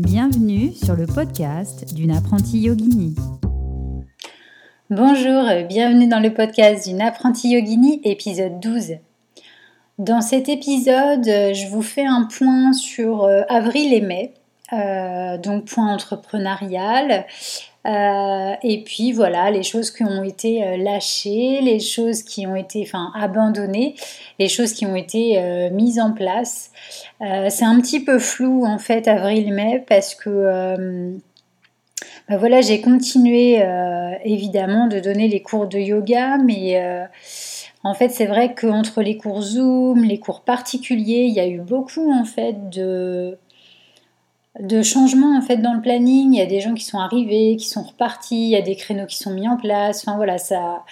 Bienvenue sur le podcast d'une apprentie yogini. Bonjour, bienvenue dans le podcast d'une apprentie yogini, épisode 12. Dans cet épisode, je vous fais un point sur euh, avril et mai, euh, donc point entrepreneurial, euh, et puis voilà, les choses qui ont été euh, lâchées, les choses qui ont été enfin, abandonnées, les choses qui ont été euh, mises en place. c'est un petit peu flou en fait avril-mai parce que ben voilà, j'ai continué évidemment de donner les cours de yoga, mais en fait c'est vrai qu'entre les cours Zoom, les cours particuliers, il y a eu beaucoup en fait de de changements en fait dans le planning. Il y a des gens qui sont arrivés, qui sont repartis, il y a des créneaux qui sont mis en place. Enfin voilà, ça,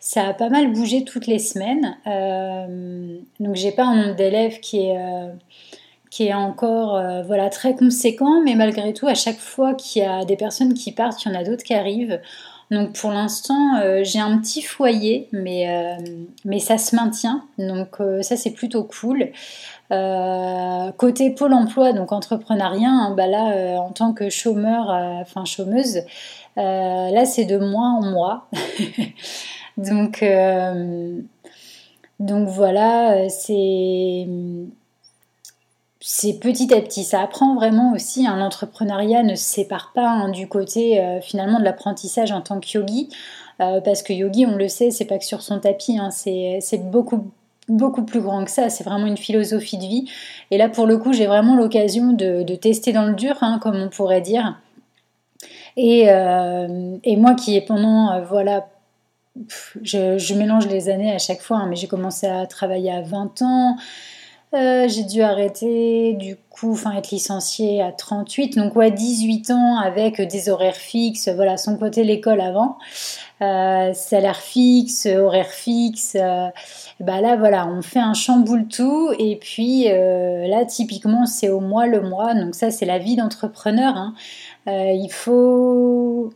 ça a pas mal bougé toutes les semaines. Euh, donc j'ai pas un nombre d'élèves qui est euh, qui est encore euh, voilà très conséquent, mais malgré tout, à chaque fois qu'il y a des personnes qui partent, il y en a d'autres qui arrivent. Donc pour l'instant, j'ai un petit foyer, mais, mais ça se maintient. Donc ça, c'est plutôt cool. Euh, côté Pôle emploi, donc entrepreneuriat, hein, bah là, euh, en tant que chômeur, euh, enfin chômeuse, là c'est de mois en mois. donc, donc voilà, c'est c'est petit à petit. Ça apprend vraiment aussi. un hein, L'entrepreneuriat ne se sépare pas hein, du côté finalement de l'apprentissage en tant que yogi. parce que yogi, on le sait, c'est pas que sur son tapis, c'est beaucoup plus grand que ça, c'est vraiment une philosophie de vie. Et là, pour le coup, j'ai vraiment l'occasion de, tester dans le dur, hein, comme on pourrait dire. Et, euh, moi qui ai pendant, euh, voilà, je, mélange les années à chaque fois, hein, mais j'ai commencé à travailler à 20 ans, euh, j'ai dû arrêter, du coup, enfin être licenciée à 38, donc ouais, 18 ans avec des horaires fixes, voilà, son côté l'école avant, euh, salaire fixe, horaire fixe, euh, bah là voilà, on fait un chamboule tout, et puis là typiquement c'est au mois le mois, donc ça c'est la vie d'entrepreneur, hein. il faut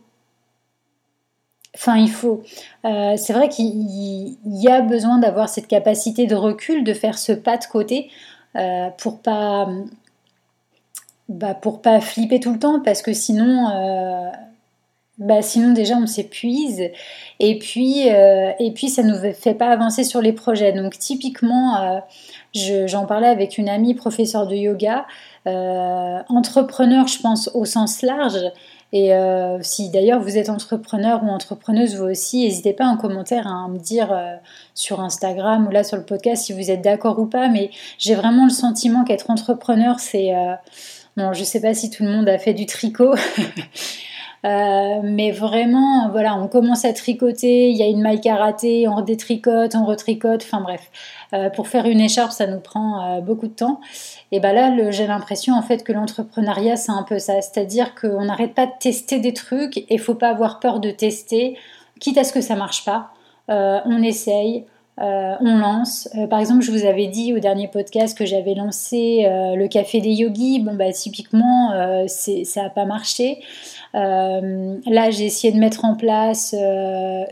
Enfin, il faut. Euh, c'est vrai qu'il y a besoin d'avoir cette capacité de recul, de faire ce pas de côté euh, pour pas, bah, pour pas flipper tout le temps, parce que sinon, euh, bah, sinon déjà on s'épuise et puis et puis ça nous fait pas avancer sur les projets. Donc typiquement, j'en parlais avec une amie professeure de yoga, entrepreneur, je pense au sens large. Et euh, si d'ailleurs vous êtes entrepreneur ou entrepreneuse vous aussi, n'hésitez pas en commentaire à me dire euh, sur Instagram ou là sur le podcast si vous êtes d'accord ou pas. Mais j'ai vraiment le sentiment qu'être entrepreneur, c'est... Euh, bon, je sais pas si tout le monde a fait du tricot. mais vraiment, voilà, on commence à tricoter, il y a une maille karaté, on détricote, on retricote, enfin bref. Euh, pour faire une écharpe, ça nous prend euh, beaucoup de temps. Et ben là, j'ai l'impression en fait que l'entrepreneuriat, c'est un peu ça. C'est-à-dire qu'on n'arrête pas de tester des trucs et faut pas avoir peur de tester, quitte à ce que ça marche pas. Euh, on essaye. on lance. par exemple, je vous avais dit au dernier podcast que j'avais lancé le café des yogis. Bon, bah, typiquement, ça n'a pas marché. Là, j'ai essayé de mettre en place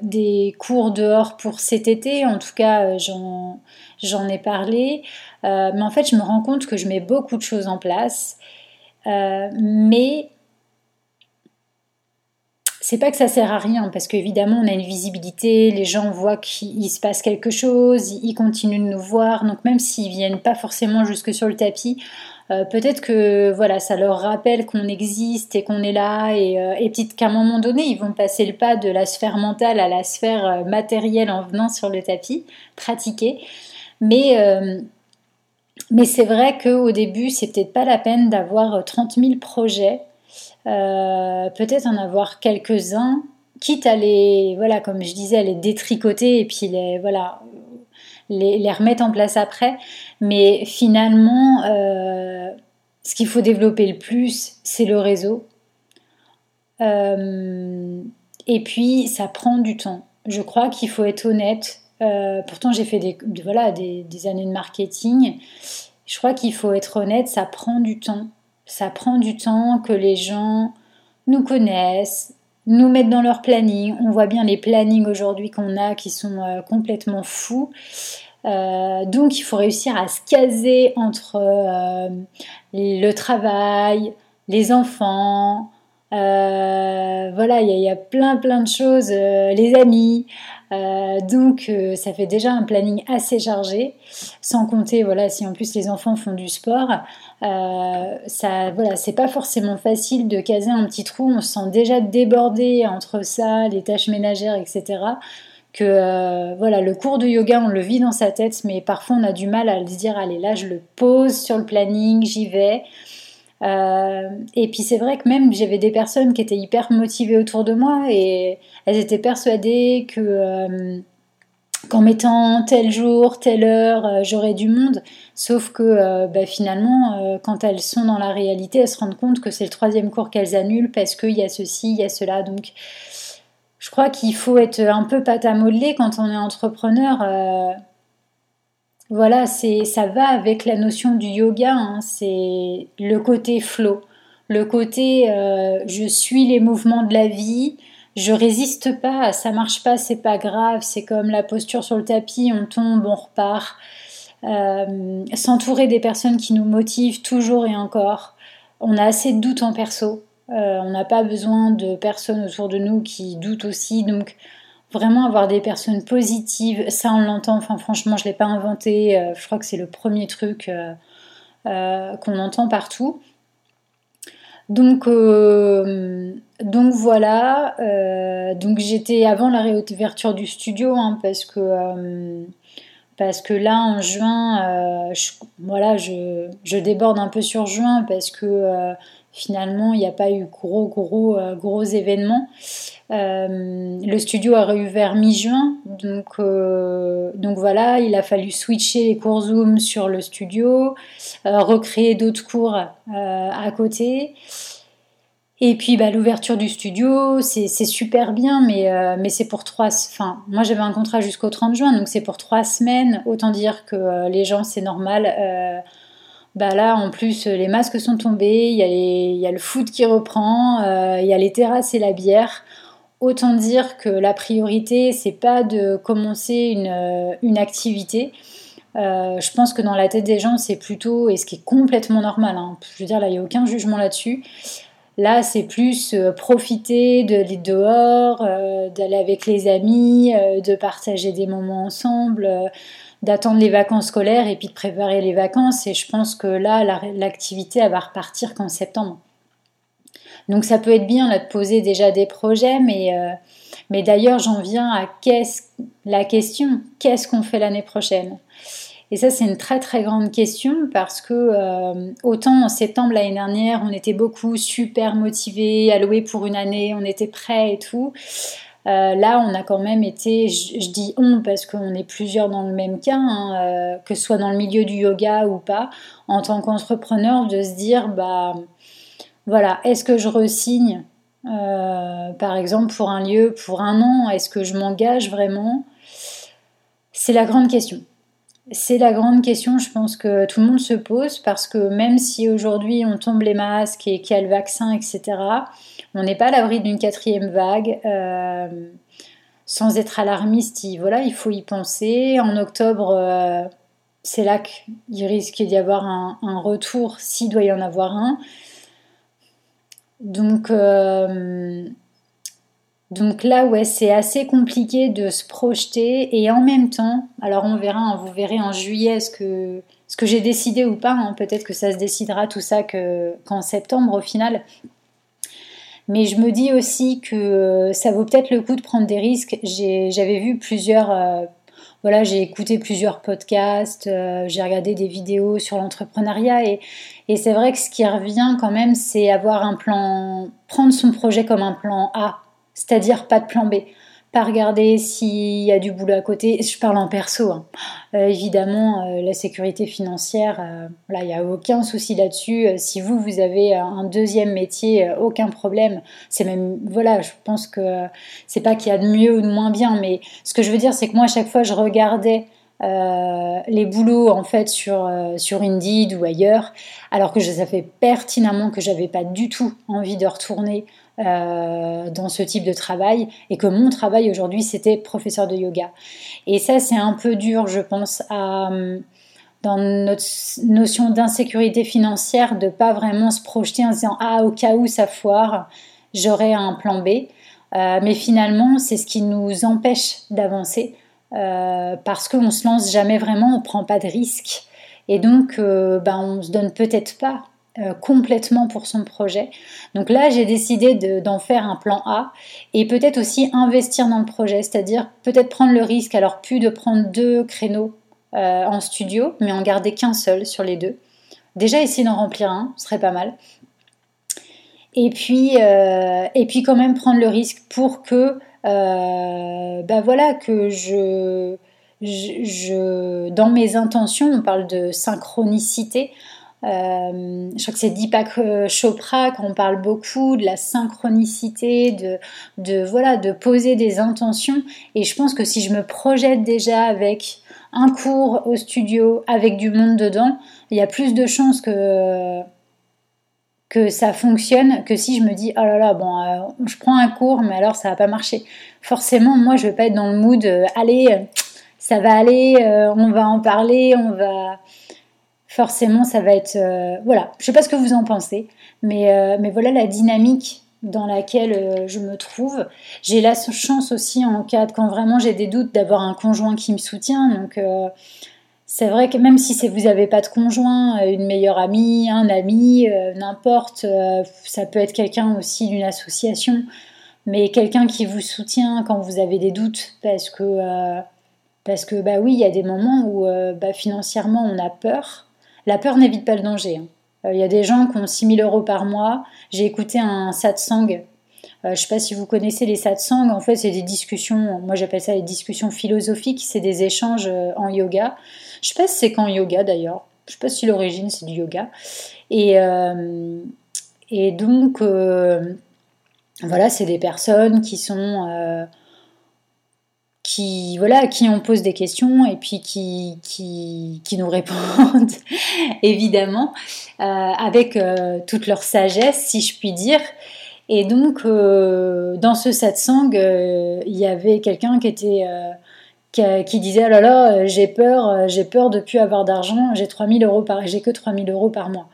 des cours dehors pour cet été. En tout cas, j'en j'en ai parlé, euh, mais en fait je me rends compte que je mets beaucoup de choses en place, euh, mais c'est pas que ça sert à rien parce qu'évidemment on a une visibilité, les gens voient qu'il se passe quelque chose, ils continuent de nous voir, donc même s'ils viennent pas forcément jusque sur le tapis, euh, peut-être que voilà, ça leur rappelle qu'on existe et qu'on est là, et, et peut-être qu'à un moment donné, ils vont passer le pas de la sphère mentale à la sphère matérielle en venant sur le tapis, pratiquer. Mais, euh, mais c'est vrai qu'au début, c'est peut-être pas la peine d'avoir 30 euh, 000 projets. Euh, peut-être en avoir quelques-uns, quitte à les, voilà, comme je disais, à les détricoter et puis les, voilà, les remettre en place après. Mais finalement, ce qu'il faut développer le plus, c'est le réseau. et puis, ça prend du temps. Je crois qu'il faut être honnête. Euh, pourtant, j'ai fait des, voilà, des, années de marketing. Je crois qu'il faut être honnête, ça prend du temps. Ça prend du temps que les gens nous connaissent, nous mettent dans leur planning. On voit bien les plannings aujourd'hui qu'on a qui sont euh, complètement fous. Euh, donc il faut réussir à se caser entre le travail, les enfants, euh, voilà, il y, a plein plein de choses, euh, les amis. Euh, donc ça fait déjà un planning assez chargé, sans compter voilà si en plus les enfants font du sport, ça voilà c'est pas forcément facile de caser un petit trou. On se sent déjà débordé entre ça, les tâches ménagères, etc. Que voilà le cours de yoga on le vit dans sa tête, mais parfois on a du mal à se dire allez là je le pose sur le planning, j'y vais. Euh, et puis c'est vrai que même j'avais des personnes qui étaient hyper motivées autour de moi et elles étaient persuadées que euh, qu'en mettant tel jour, telle heure, euh, j'aurais du monde. Sauf que bah, finalement, quand elles sont dans la réalité, elles se rendent compte que c'est le troisième cours qu'elles annulent parce qu'il y a ceci, il y a cela. Donc je crois qu'il faut être un peu pâte à modeler quand on est entrepreneur voilà, c'est ça va avec la notion du yoga. Hein. c'est le côté flow, le côté euh, je suis les mouvements de la vie. Je résiste pas, ça marche pas, c'est pas grave. C'est comme la posture sur le tapis, on tombe, on repart. Euh, s'entourer des personnes qui nous motivent toujours et encore. On a assez de doutes en perso. Euh, on n'a pas besoin de personnes autour de nous qui doutent aussi. Donc, vraiment avoir des personnes positives, ça on l'entend, enfin franchement je ne l'ai pas inventé, euh, je crois que c'est le premier truc euh, qu'on entend partout. Donc, voilà, donc j'étais avant la réouverture du studio hein, parce que là en juin, je, je, déborde un peu sur juin parce que finalement il n'y a pas eu gros gros gros événements. Euh, le studio a réouvert mi-juin, donc, euh, donc voilà, il a fallu switcher les cours Zoom sur le studio, euh, recréer d'autres cours à côté. Et puis bah, l'ouverture du studio, c'est super bien, mais, mais c'est pour trois... Enfin, moi j'avais un contrat jusqu'au 30 juin, donc c'est pour trois semaines. Autant dire que les gens, c'est normal. Bah là, en plus, les masques sont tombés, il y, a le foot qui reprend, il y a les terrasses et la bière. Autant dire que la priorité, c'est pas de commencer une, euh, activité. Euh, je pense que dans la tête des gens, c'est plutôt, et ce qui est complètement normal, hein, je veux dire, là, il n'y a aucun jugement là-dessus. Là, c'est plus euh, profiter d'aller dehors, d'aller avec les amis, de partager des moments ensemble, d'attendre les vacances scolaires et puis de préparer les vacances. Et je pense que là, l'activité, elle va repartir qu'en septembre. Donc ça peut être bien là, de poser déjà des projets, mais, euh, mais d'ailleurs j'en viens à qu'est-ce, la question, qu'est-ce qu'on fait l'année prochaine? Et ça c'est une très très grande question parce que euh, autant en septembre l'année dernière on était beaucoup super motivés, alloués pour une année, on était prêts et tout. Euh, là, on a quand même été, je, dis on parce qu'on est plusieurs dans le même cas, hein, que ce soit dans le milieu du yoga ou pas, en tant qu'entrepreneur, de se dire, bah, voilà, est-ce que je resigne, euh, par exemple, pour un lieu, pour un an? Est-ce que je m'engage vraiment? C'est la grande question. C'est la grande question, je pense que tout le monde se pose parce que même si aujourd'hui on tombe les masques et qu'il y a le vaccin, etc., on n'est pas à l'abri d'une quatrième vague. Euh, sans être alarmiste, il, voilà, il faut y penser. En octobre, euh, c'est là qu'il risque d'y avoir un retour, s'il doit y en avoir un. Donc, euh, donc là, ouais, c'est assez compliqué de se projeter et en même temps, alors on verra, hein, vous verrez en juillet ce que, j'ai décidé ou pas. Hein. Peut-être que ça se décidera tout ça qu'en septembre au final. Mais je me dis aussi que ça vaut peut-être le coup de prendre des risques. J'avais vu plusieurs, euh, voilà, j'ai écouté plusieurs podcasts, euh, j'ai regardé des vidéos sur l'entrepreneuriat et, et c'est vrai que ce qui revient quand même, c'est avoir un plan, prendre son projet comme un plan A, c'est-à-dire pas de plan B pas regarder s'il y a du boulot à côté. Je parle en perso. Hein. Euh, évidemment, euh, la sécurité financière, euh, il n'y a aucun souci là-dessus. si vous, vous avez un deuxième métier, aucun problème. C'est même, voilà, je pense que c'est pas qu'il y a de mieux ou de moins bien, mais ce que je veux dire, c'est que moi, à chaque fois, je regardais les boulots en fait sur, Indeed ou ailleurs, alors que je savais pertinemment que j'avais pas du tout envie de retourner euh, dans ce type de travail et que mon travail aujourd'hui c'était professeur de yoga. Et ça c'est un peu dur je pense à, dans notre notion d'insécurité financière, de pas vraiment se projeter en se disant ah au cas où ça foire, j'aurai un plan B. Euh, mais finalement, c'est ce qui nous empêche d'avancer euh, parce qu'on se lance jamais vraiment, on prend pas de risques et donc euh, ben, on se donne peut-être pas complètement pour son projet. Donc là, j'ai décidé d'en faire un plan A et peut-être aussi investir dans le projet, c'est-à-dire peut-être prendre le risque, alors plus de prendre deux créneaux en studio, mais en garder qu'un seul sur les deux. Déjà, essayer d'en remplir un, ce serait pas mal. Et puis, euh, quand même prendre le risque pour que, euh, bah voilà, que je, dans mes intentions, on parle de synchronicité. Euh, je crois que c'est Deepak Chopra qu'on parle beaucoup de la synchronicité, de, voilà, de poser des intentions. Et je pense que si je me projette déjà avec un cours au studio, avec du monde dedans, il y a plus de chances que que ça fonctionne que si je me dis oh là là bon euh, je prends un cours mais alors ça va pas marcher forcément moi je vais pas être dans le mood euh, allez euh, ça va aller on va en parler on va forcément ça va être voilà. Je sais pas ce que vous en pensez mais mais voilà la dynamique dans laquelle je me trouve. J'ai la chance aussi en cas de quand vraiment j'ai des doutes d'avoir un conjoint qui me soutient. Donc c'est vrai que même si vous n'avez pas de conjoint, euh, une meilleure amie, un ami, euh, n'importe, euh, ça peut être quelqu'un aussi d'une association, mais quelqu'un qui vous soutient quand vous avez des doutes, parce que, parce que bah oui, il y a des moments où bah, financièrement on a peur. La peur n'évite pas le danger. Hein. Il y a des gens qui ont 6 000 euros par mois. J'ai écouté un satsang. je ne sais pas si vous connaissez les satsangs. En fait, c'est des discussions. Moi, j'appelle ça des discussions philosophiques. C'est des échanges en yoga. Je sais pas si c'est qu'en yoga d'ailleurs. Je sais pas si l'origine c'est du yoga. Et, euh, donc, euh, voilà, c'est des personnes qui sont. Euh, qui, voilà, qui on pose des questions et puis qui, qui, qui nous répondent, évidemment, avec toute leur sagesse, si je puis dire. Et donc, dans ce satsang, il y avait quelqu'un qui était qui, disait oh là là euh, j'ai peur euh, j'ai peur de plus avoir d'argent j'ai 3000 euros par j'ai que 3000 euros par mois.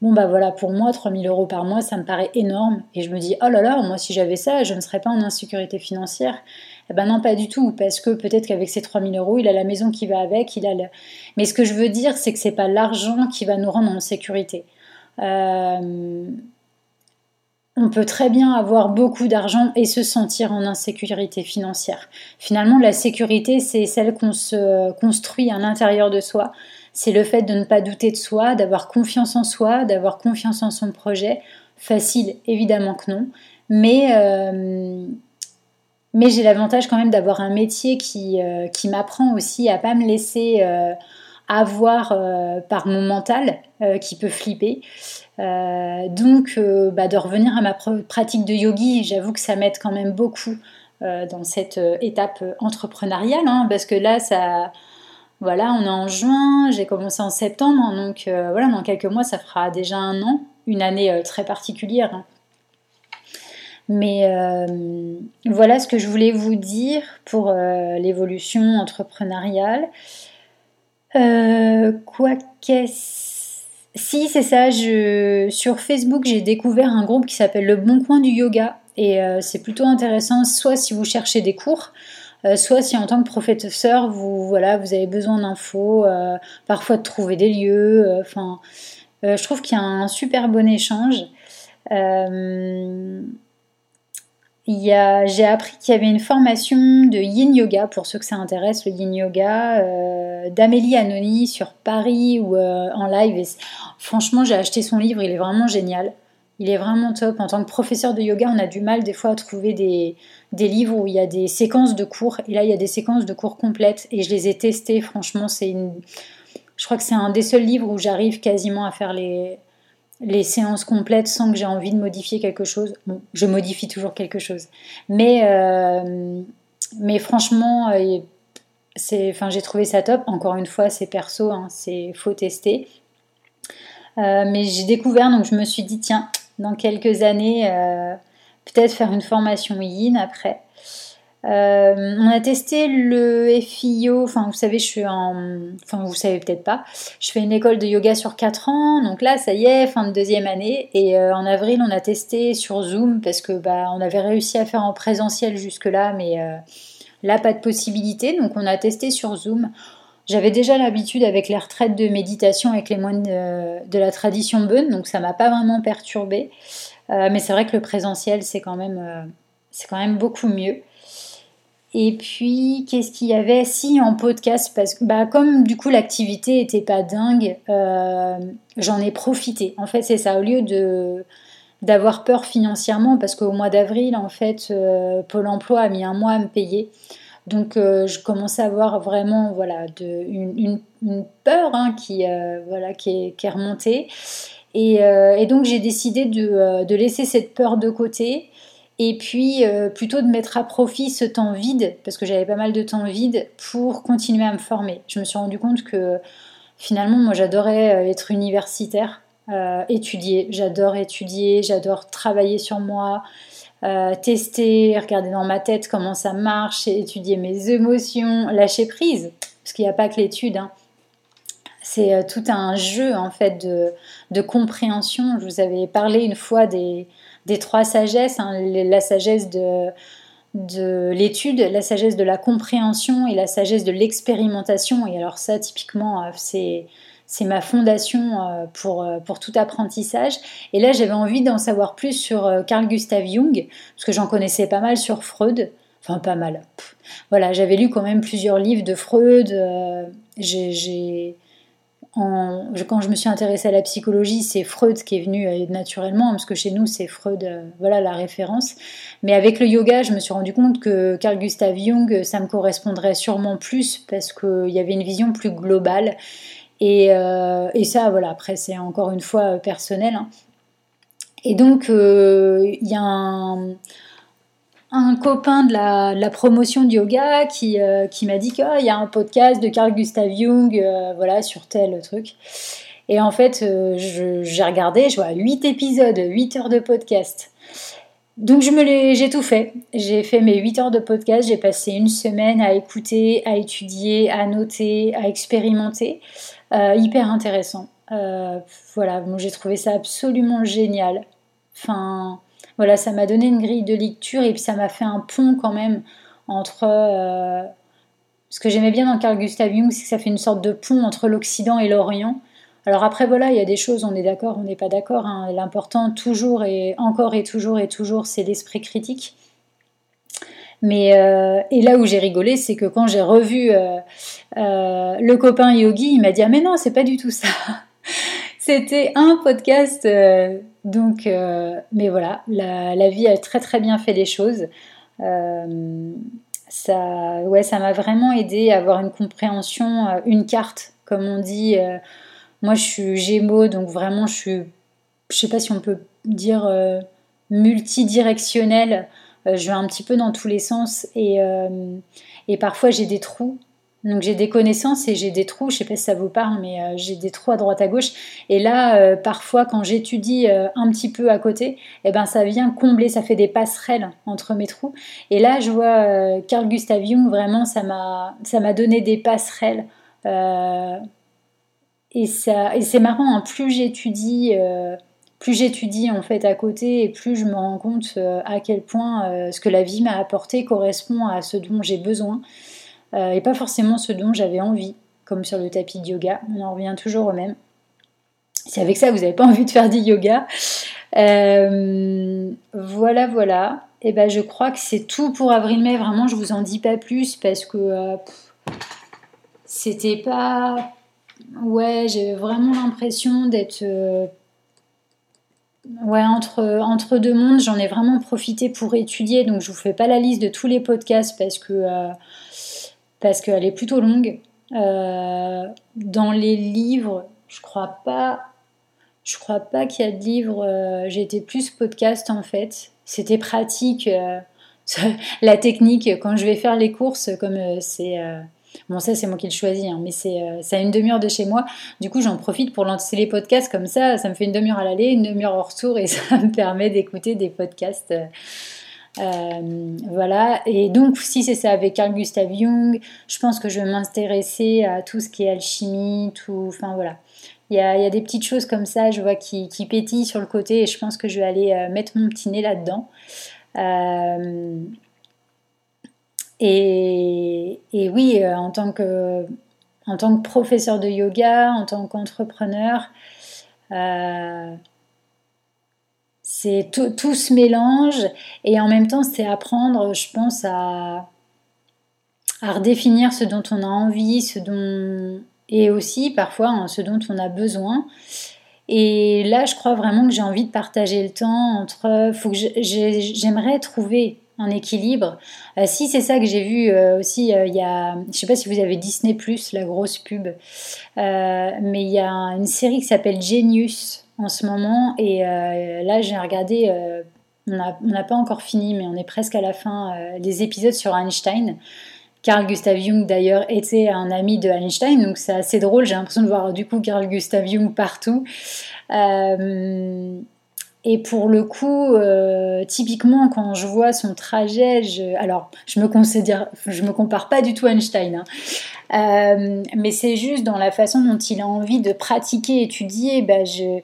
Bon bah voilà pour moi 3000 euros par mois ça me paraît énorme. Et je me dis oh là là moi si j'avais ça je ne serais pas en insécurité financière eh ben non pas du tout parce que peut-être qu'avec ces 3000 euros il a la maison qui va avec il a mais ce que je veux dire c'est que c'est pas l'argent qui va nous rendre en sécurité euh, on peut très bien avoir beaucoup d'argent et se sentir en insécurité financière. Finalement, la sécurité, c'est celle qu'on se construit à l'intérieur de soi. C'est le fait de ne pas douter de soi, d'avoir confiance en soi, d'avoir confiance en son projet. Facile, évidemment que non. Mais, euh, mais j'ai l'avantage quand même d'avoir un métier qui, euh, m'apprend aussi à pas me laisser euh, avoir par mon mental qui peut flipper. Euh, donc, euh, bah, de revenir à ma pratique de yogi, j'avoue que ça m'aide quand même beaucoup euh, dans cette étape entrepreneuriale, hein, parce que là, ça, voilà, on est en juin, j'ai commencé en septembre, hein, donc voilà, dans quelques mois, ça fera déjà un an, une année très particulière. Hein. Mais voilà ce que je voulais vous dire pour l'évolution entrepreneuriale. quoi qu'est-ce si, c'est ça. Sur Facebook, j'ai découvert un groupe qui s'appelle Le Bon Coin du Yoga. Et euh, c'est plutôt intéressant, soit si vous cherchez des cours, euh, soit si en tant que professeur, vous, voilà, vous avez besoin d'infos, euh, parfois de trouver des lieux. Je trouve qu'il y a un super bon échange j'ai appris qu'il y avait une formation de yin yoga, pour ceux que ça intéresse, le yin yoga, euh, d'Amélie Anoni sur Paris ou euh, en live. franchement, j'ai acheté son livre, il est vraiment génial. Il est vraiment top. En tant que professeur de yoga, on a du mal des fois à trouver des, des livres où il y a des séquences de cours. Et là, il y a des séquences de cours complètes et je les ai testées. Franchement, c'est une. Je crois que c'est un des seuls livres où j'arrive quasiment à faire les, les séances complètes sans que j'ai envie de modifier quelque chose. Bon, je modifie toujours quelque chose. Mais, euh, mais franchement, euh, j'ai trouvé ça top. Encore une fois, c'est perso, hein, c'est faut tester. Euh, mais j'ai découvert, donc je me suis dit, tiens, dans quelques années, peut-être faire une formation yin après. Euh, on a testé le FIO, enfin vous savez, je suis en, enfin vous savez peut-être pas, je fais une école de yoga sur 4 ans, donc là ça y est, fin de deuxième année, et euh, en avril on a testé sur Zoom parce que bah on avait réussi à faire en présentiel jusque là, mais euh, là pas de possibilité, donc on a testé sur Zoom. J'avais déjà l'habitude avec les retraites de méditation avec les moines de, la tradition bonne, donc ça m'a pas vraiment perturbé, mais c'est vrai que le présentiel c'est quand même beaucoup mieux. Et puis, qu'est-ce qu'il y avait Si, en podcast, parce que bah, comme du coup l'activité était pas dingue, euh, j'en ai profité. En fait, c'est ça. Au lieu de d'avoir peur financièrement, parce qu'au mois d'avril, en fait, euh, Pôle Emploi a mis un mois à me payer. Donc, euh, je commençais à avoir vraiment voilà, de, une, peur hein, qui, voilà, qui, est, qui est remontée. Et, et donc, j'ai décidé de, de, laisser cette peur de côté et puis euh, plutôt de mettre à profit ce temps vide, parce que j'avais pas mal de temps vide, pour continuer à me former. Je me suis rendu compte que finalement, moi j'adorais euh, être universitaire, euh, étudier, j'adore étudier, j'adore travailler sur moi, tester, regarder dans ma tête comment ça marche, étudier mes émotions, lâcher prise, parce qu'il n'y a pas que l'étude. Hein. C'est tout un jeu en fait de, de compréhension. Je vous avais parlé une fois des, des trois sagesses, hein, la sagesse de, de l'étude, la sagesse de la compréhension et la sagesse de l'expérimentation. Et alors ça, typiquement, euh, c'est c'est ma fondation euh, pour, euh, pour tout apprentissage. Et là, j'avais envie d'en savoir plus sur Carl Gustav Jung, parce que j'en connaissais pas mal sur Freud. Enfin, pas mal. Voilà, j'avais lu quand même plusieurs livres de Freud. j'ai quand je me suis intéressée à la psychologie, c'est Freud qui est venu euh, naturellement, parce que chez nous, c'est Freud, euh, voilà la référence. Mais avec le yoga, je me suis rendu compte que Carl Gustav Jung, ça me correspondrait sûrement plus, parce qu'il y avait une vision plus globale. Et, euh, ça, voilà, après, c'est encore une fois personnel. Hein. Et donc, il y a un un copain de la, promotion du yoga qui, euh, qui m'a dit qu'il oh, y a un podcast de Carl Gustav Jung euh, voilà, sur tel truc. Et en fait, euh, j'ai regardé, je vois 8 épisodes, 8 heures de podcast. Donc je me j'ai tout fait. J'ai fait mes 8 heures de podcast, j'ai passé une semaine à écouter, à étudier, à noter, à expérimenter. hyper intéressant. voilà, j'ai trouvé ça absolument génial. Enfin, voilà, ça m'a donné une grille de lecture et puis ça m'a fait un pont quand même entre. Euh, ce que j'aimais bien dans Carl Gustav Jung, c'est que ça fait une sorte de pont entre l'Occident et l'Orient. Alors après, voilà, il y a des choses, on est d'accord, on n'est pas d'accord. Hein. L'important, toujours et encore et toujours et toujours, c'est l'esprit critique. Mais euh, et là où j'ai rigolé, c'est que quand j'ai revu euh, le copain Yogi, il m'a dit ah mais non, c'est pas du tout ça. C'était un podcast donc, euh, mais voilà, la, vie a très très bien fait les choses. Euh, ça, ouais, ça m'a vraiment aidé à avoir une compréhension, euh, une carte, comme on dit. moi, je suis Gémeaux, donc vraiment, je suis, je sais pas si on peut dire multidirectionnelle. je vais un petit peu dans tous les sens et parfois j'ai des trous donc j'ai des connaissances et j'ai des trous, je sais pas si ça vous parle, mais euh, j'ai des trous à droite à gauche. Et là, euh, parfois, quand j'étudie euh, un petit peu à côté, eh ben ça vient combler, ça fait des passerelles entre mes trous. Et là, je vois Carl Gustav Jung, vraiment, ça m'a, ça m'a donné des passerelles. et ça, et c'est marrant, hein, plus j'étudie, plus j'étudie en fait à côté, et plus je me rends compte à quel point ce que la vie m'a apporté correspond à ce dont j'ai besoin. Euh, et pas forcément ce dont j'avais envie, comme sur le tapis de yoga. On en revient toujours au même. Si avec ça vous n'avez pas envie de faire du yoga, euh, voilà, voilà. Et eh ben je crois que c'est tout pour avril-mai. Vraiment, je vous en dis pas plus parce que euh, c'était pas. Ouais, j'ai vraiment l'impression d'être. Ouais, entre, entre deux mondes, j'en ai vraiment profité pour étudier. Donc, je vous fais pas la liste de tous les podcasts parce que parce qu'elle est plutôt longue. Euh, dans les livres, je crois pas, je crois pas qu'il y a de livres. Euh, j'ai été plus podcast en fait. C'était pratique. Euh, la technique quand je vais faire les courses, comme c'est Bon, ça, c'est moi qui le choisis, hein, mais c'est ça a une demi-heure de chez moi. Du coup, j'en profite pour lancer les podcasts comme ça. Ça me fait une demi-heure à l'aller, une demi-heure au retour et ça me permet d'écouter des podcasts voilà, et donc si c'est ça avec Carl Gustav Jung, je pense que je vais m'intéresser à tout ce qui est alchimie, tout, enfin voilà. Il y, a, des petites choses comme ça, je vois, qui, pétillent sur le côté et je pense que je vais aller mettre mon petit nez là-dedans. Et, oui, euh, en tant, que, professeur de yoga, en tant qu'entrepreneur, euh, c'est tout, tout, se mélange et en même temps c'est apprendre, je pense, à, à redéfinir ce dont on a envie, ce dont et aussi parfois hein, ce dont on a besoin. Et là, je crois vraiment que j'ai envie de partager le temps entre. Faut que j'aimerais trouver un équilibre. Euh, si c'est ça que j'ai vu euh, aussi, euh, il y a, je sais pas si vous avez Disney Plus, la grosse pub, mais il y a une série qui s'appelle Genius en ce moment, et là j'ai regardé, on n'a pas encore fini, mais on est presque à la fin des épisodes sur Einstein. Carl Gustav Jung d'ailleurs était un ami de Einstein, donc c'est assez drôle. J'ai l'impression de voir du coup Carl Gustav Jung partout. Et pour le coup, euh, typiquement, quand je vois son trajet, je, alors je me je me compare pas du tout à Einstein, hein. euh, mais c'est juste dans la façon dont il a envie de pratiquer, étudier. Bah, je,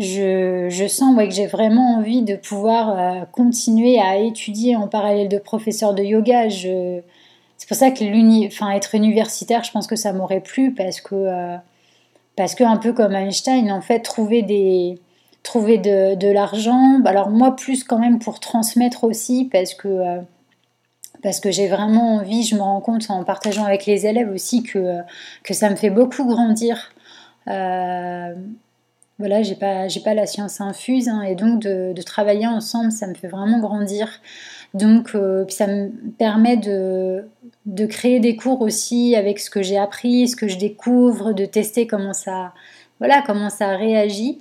je, je sens que j'ai vraiment envie de pouvoir euh, continuer à étudier en parallèle de professeur de yoga. C'est pour ça que enfin, être universitaire, je pense que ça m'aurait plu parce que, parce que un peu comme Einstein, en fait, trouver des trouver de, l'argent. Alors moi, plus quand même pour transmettre aussi, parce que, euh, que j'ai vraiment envie, je me rends compte en partageant avec les élèves aussi que, que ça me fait beaucoup grandir. Euh, voilà, j'ai pas, pas la science infuse, hein, et donc de, travailler ensemble, ça me fait vraiment grandir. Donc, euh, ça me permet de, de créer des cours aussi avec ce que j'ai appris, ce que je découvre, de tester comment ça, voilà, comment ça réagit.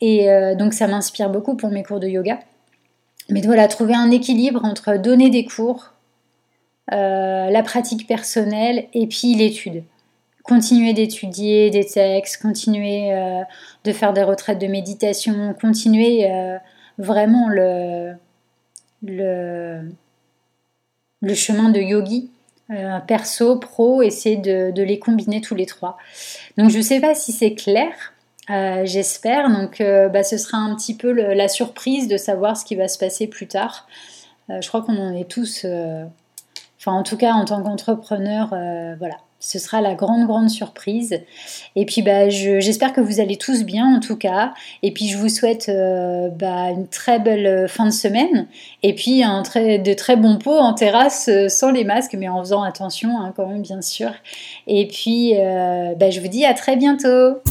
Et euh, donc ça m'inspire beaucoup pour mes cours de yoga. Mais voilà, trouver un équilibre entre donner des cours, euh, la pratique personnelle et puis l'étude. Continuer d'étudier des textes, continuer euh, de faire des retraites de méditation, continuer vraiment le, chemin de yogi, perso, pro, essayer de, les combiner tous les trois. Donc je ne sais pas si c'est clair, euh, j'espère. Donc, euh, bah, ce sera un petit peu la surprise de savoir ce qui va se passer plus tard. Euh, je crois qu'on en est tous, enfin, en tout cas, en tant qu'entrepreneur, voilà. Ce sera la grande, grande surprise. Et puis, bah, j'espère que vous allez tous bien, en tout cas. Et puis, je vous souhaite bah, une très belle fin de semaine. Et puis, de très bons pots en terrasse, sans les masques, mais en faisant attention, hein, quand même, bien sûr. Et puis, bah, je vous dis à très bientôt.